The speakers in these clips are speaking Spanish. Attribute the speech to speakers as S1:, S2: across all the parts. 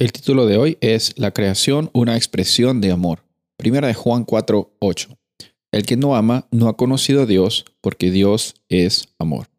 S1: El título de hoy es La creación, una expresión de amor. Primera de Juan 4, 8. El que no ama no ha conocido a Dios porque Dios es amor.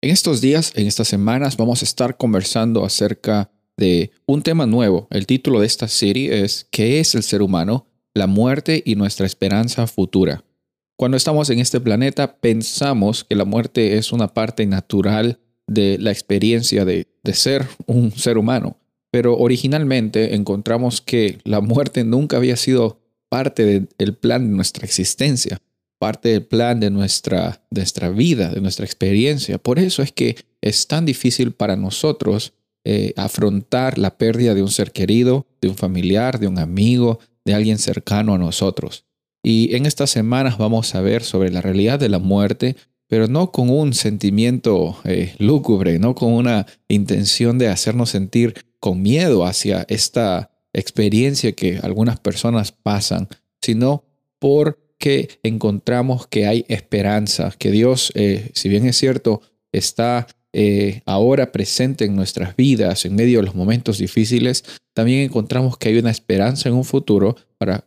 S1: En estos días, en estas semanas, vamos a estar conversando acerca de un tema nuevo. El título de esta serie es ¿Qué es el ser humano? La muerte y nuestra esperanza futura. Cuando estamos en este planeta, pensamos que la muerte es una parte natural de la experiencia de, de ser un ser humano pero originalmente encontramos que la muerte nunca había sido parte del plan de nuestra existencia, parte del plan de nuestra, de nuestra vida, de nuestra experiencia. Por eso es que es tan difícil para nosotros eh, afrontar la pérdida de un ser querido, de un familiar, de un amigo, de alguien cercano a nosotros. Y en estas semanas vamos a ver sobre la realidad de la muerte, pero no con un sentimiento eh, lúgubre, no con una intención de hacernos sentir con miedo hacia esta experiencia que algunas personas pasan, sino porque encontramos que hay esperanza, que Dios, eh, si bien es cierto, está eh, ahora presente en nuestras vidas en medio de los momentos difíciles, también encontramos que hay una esperanza en un futuro para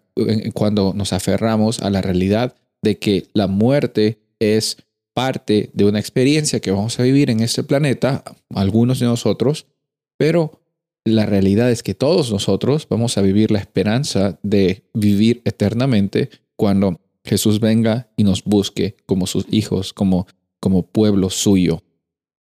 S1: cuando nos aferramos a la realidad de que la muerte es parte de una experiencia que vamos a vivir en este planeta, algunos de nosotros, pero la realidad es que todos nosotros vamos a vivir la esperanza de vivir eternamente cuando Jesús venga y nos busque como sus hijos, como, como pueblo suyo.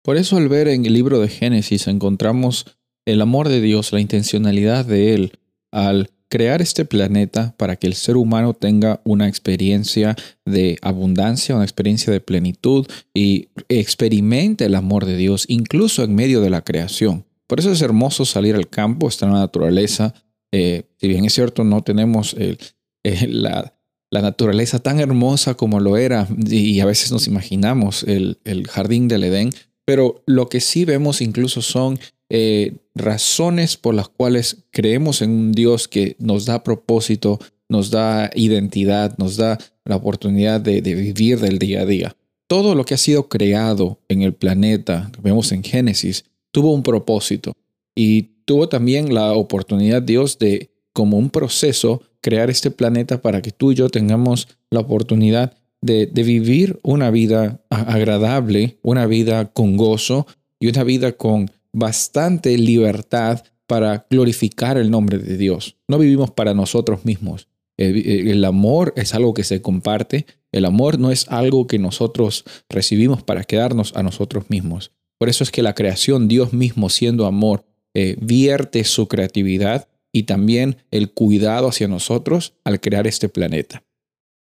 S1: Por eso al ver en el libro de Génesis encontramos el amor de Dios, la intencionalidad de Él al crear este planeta para que el ser humano tenga una experiencia de abundancia, una experiencia de plenitud y experimente el amor de Dios incluso en medio de la creación. Por eso es hermoso salir al campo, estar en la naturaleza. Eh, si bien es cierto, no tenemos la, naturaleza tan hermosa como lo era y a veces nos imaginamos el, jardín del Edén, pero lo que sí vemos incluso son eh, razones por las cuales creemos en un Dios que nos da propósito, nos da identidad, nos da la oportunidad de, vivir del día a día. Todo lo que ha sido creado en el planeta, vemos en Génesis, tuvo un propósito y tuvo también la oportunidad Dios de, como un proceso, crear este planeta para que tú y yo tengamos la oportunidad de, vivir una vida agradable, una vida con gozo y una vida con bastante libertad para glorificar el nombre de Dios. No vivimos para nosotros mismos. el, amor es algo que se comparte. El amor no es algo que nosotros recibimos para quedarnos a nosotros mismos. Por eso es que la creación, Dios mismo siendo amor, eh, vierte su creatividad y también el cuidado hacia nosotros al crear este planeta.